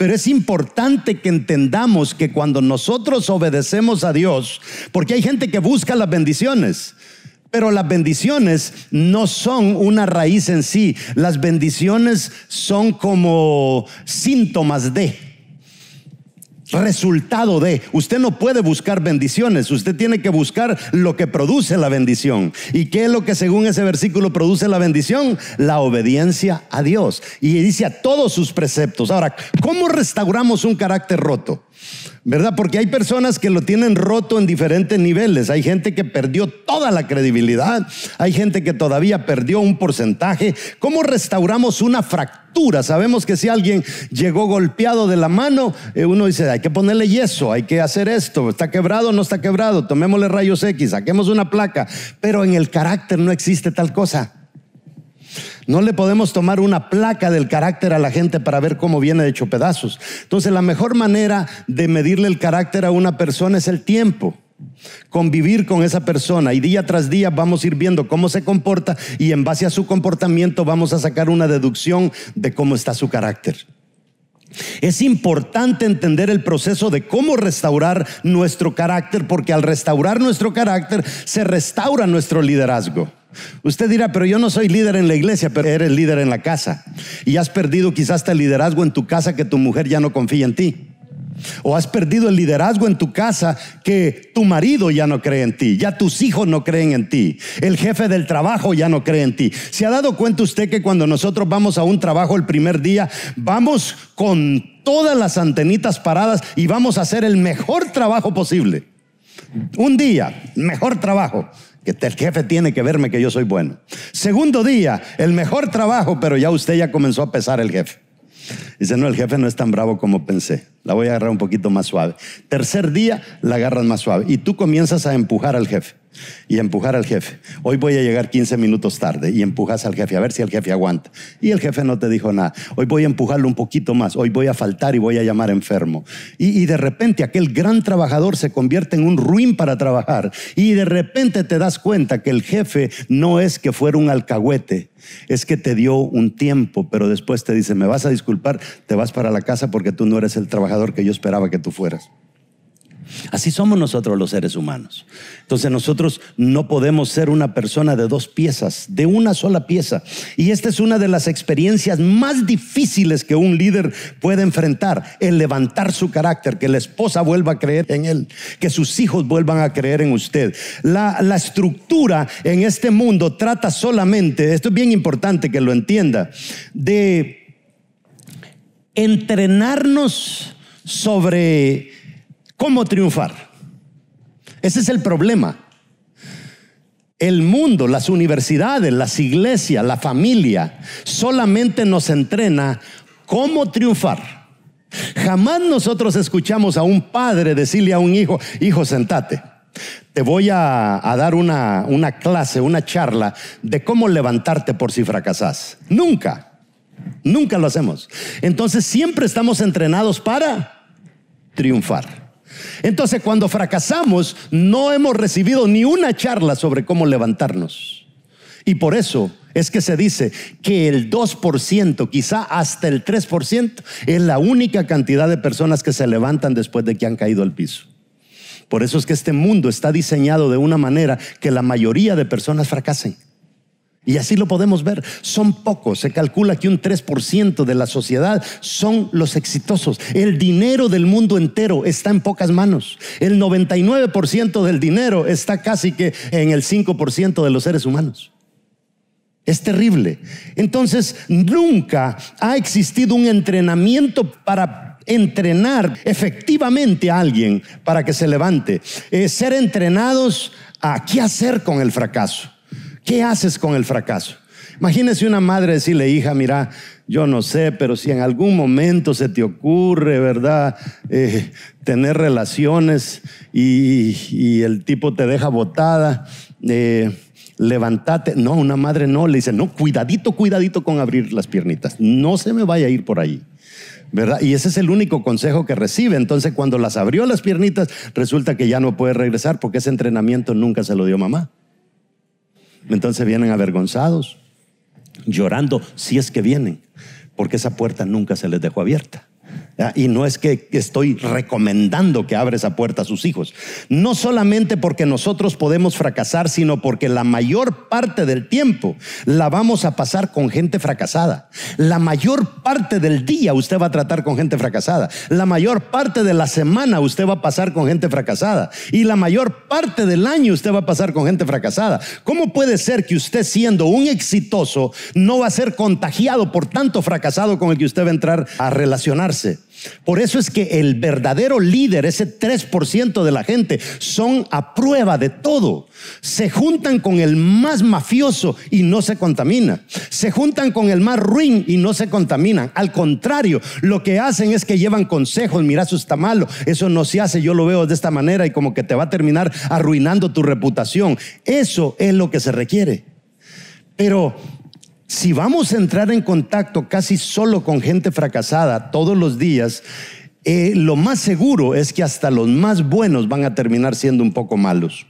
Pero es importante que entendamos que cuando nosotros obedecemos a Dios, porque hay gente que busca las bendiciones, pero las bendiciones no son una raíz en sí, las bendiciones son como síntomas de resultado de. Usted no puede buscar bendiciones, usted tiene que buscar lo que produce la bendición. ¿Y qué es lo que según ese versículo produce la bendición? La obediencia a Dios. Y dice a todos sus preceptos. Ahora, ¿cómo restauramos un carácter roto? ¿Verdad? Porque hay personas que lo tienen roto en diferentes niveles. Hay gente que perdió toda la credibilidad, hay gente que todavía perdió un porcentaje. ¿Cómo restauramos una fractura? Sabemos que si alguien llegó golpeado de la mano, eh, uno dice, hay que ponerle yeso, hay que hacer esto, está quebrado o no está quebrado, tomémosle rayos X, saquemos una placa, pero en el carácter no existe tal cosa. No le podemos tomar una placa del carácter a la gente para ver cómo viene hecho pedazos. Entonces la mejor manera de medirle el carácter a una persona es el tiempo. Convivir con esa persona y día tras día vamos a ir viendo cómo se comporta y en base a su comportamiento vamos a sacar una deducción de cómo está su carácter. Es importante entender el proceso de cómo restaurar nuestro carácter, porque al restaurar nuestro carácter se restaura nuestro liderazgo. Usted dirá, pero yo no soy líder en la iglesia, pero eres líder en la casa. Y has perdido quizás el liderazgo en tu casa que tu mujer ya no confía en ti. O has perdido el liderazgo en tu casa que tu marido ya no cree en ti, ya tus hijos no creen en ti, el jefe del trabajo ya no cree en ti. ¿Se ha dado cuenta usted que cuando nosotros vamos a un trabajo el primer día, vamos con todas las antenitas paradas y vamos a hacer el mejor trabajo posible? Un día, mejor trabajo que el jefe tiene que verme que yo soy bueno. Segundo día, el mejor trabajo, pero ya usted ya comenzó a pesar el jefe. Dice, no, el jefe no es tan bravo como pensé. La voy a agarrar un poquito más suave. Tercer día, la agarras más suave. Y tú comienzas a empujar al jefe y empujar al jefe. Hoy voy a llegar 15 minutos tarde y empujas al jefe a ver si el jefe aguanta. Y el jefe no te dijo nada. Hoy voy a empujarlo un poquito más. Hoy voy a faltar y voy a llamar enfermo. Y, y de repente aquel gran trabajador se convierte en un ruin para trabajar. Y de repente te das cuenta que el jefe no es que fuera un alcahuete, es que te dio un tiempo, pero después te dice, me vas a disculpar, te vas para la casa porque tú no eres el trabajador que yo esperaba que tú fueras. Así somos nosotros los seres humanos. Entonces nosotros no podemos ser una persona de dos piezas, de una sola pieza. Y esta es una de las experiencias más difíciles que un líder puede enfrentar, el levantar su carácter, que la esposa vuelva a creer en él, que sus hijos vuelvan a creer en usted. La, la estructura en este mundo trata solamente, esto es bien importante que lo entienda, de entrenarnos sobre ¿Cómo triunfar? Ese es el problema. El mundo, las universidades, las iglesias, la familia, solamente nos entrena cómo triunfar. Jamás nosotros escuchamos a un padre decirle a un hijo, hijo, sentate. Te voy a, dar una, una clase, una charla de cómo levantarte por si fracasas. Nunca, nunca lo hacemos. Entonces siempre estamos entrenados para triunfar. Entonces, cuando fracasamos, no hemos recibido ni una charla sobre cómo levantarnos. Y por eso es que se dice que el 2%, quizá hasta el 3%, es la única cantidad de personas que se levantan después de que han caído al piso. Por eso es que este mundo está diseñado de una manera que la mayoría de personas fracasen. Y así lo podemos ver. Son pocos. Se calcula que un 3% de la sociedad son los exitosos. El dinero del mundo entero está en pocas manos. El 99% del dinero está casi que en el 5% de los seres humanos. Es terrible. Entonces, nunca ha existido un entrenamiento para entrenar efectivamente a alguien para que se levante. ser entrenados a qué hacer con el fracaso. ¿Qué haces con el fracaso? Imagínese una madre decirle, hija, mira, yo no sé, pero si en algún momento se te ocurre, ¿verdad? Eh, tener relaciones y, el tipo te deja botada, eh, levantate. No, una madre no, le dice, no, cuidadito, cuidadito con abrir las piernitas. No se me vaya a ir por ahí. ¿verdad? Y ese es el único consejo que recibe. Entonces, cuando las abrió las piernitas, resulta que ya no puede regresar porque ese entrenamiento nunca se lo dio mamá. Entonces vienen avergonzados, llorando, si es que vienen, porque esa puerta nunca se les dejó abierta. Y no es que estoy recomendando que abra esa puerta a sus hijos. No solamente porque nosotros podemos fracasar, sino porque la mayor parte del tiempo la vamos a pasar con gente fracasada. La mayor parte del día usted va a tratar con gente fracasada. La mayor parte de la semana usted va a pasar con gente fracasada. Y la mayor parte del año usted va a pasar con gente fracasada. ¿Cómo puede ser que usted siendo un exitoso no va a ser contagiado por tanto fracasado con el que usted va a entrar a relacionarse? Por eso es que el verdadero líder, ese 3% de la gente, son a prueba de todo. Se juntan con el más mafioso y no se contamina. Se juntan con el más ruin y no se contaminan. Al contrario, lo que hacen es que llevan consejos. Mira, eso está malo. Eso no se hace. Yo lo veo de esta manera y como que te va a terminar arruinando tu reputación. Eso es lo que se requiere. Pero si vamos a entrar en contacto casi solo con gente fracasada todos los días, eh, lo más seguro es que hasta los más buenos van a terminar siendo un poco malos.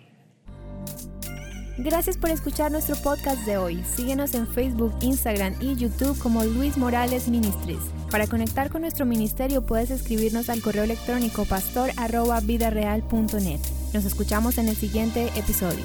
Gracias por escuchar nuestro podcast de hoy. Síguenos en Facebook, Instagram y YouTube como Luis Morales Ministries. Para conectar con nuestro ministerio puedes escribirnos al correo electrónico pastor.vidareal.net. Nos escuchamos en el siguiente episodio.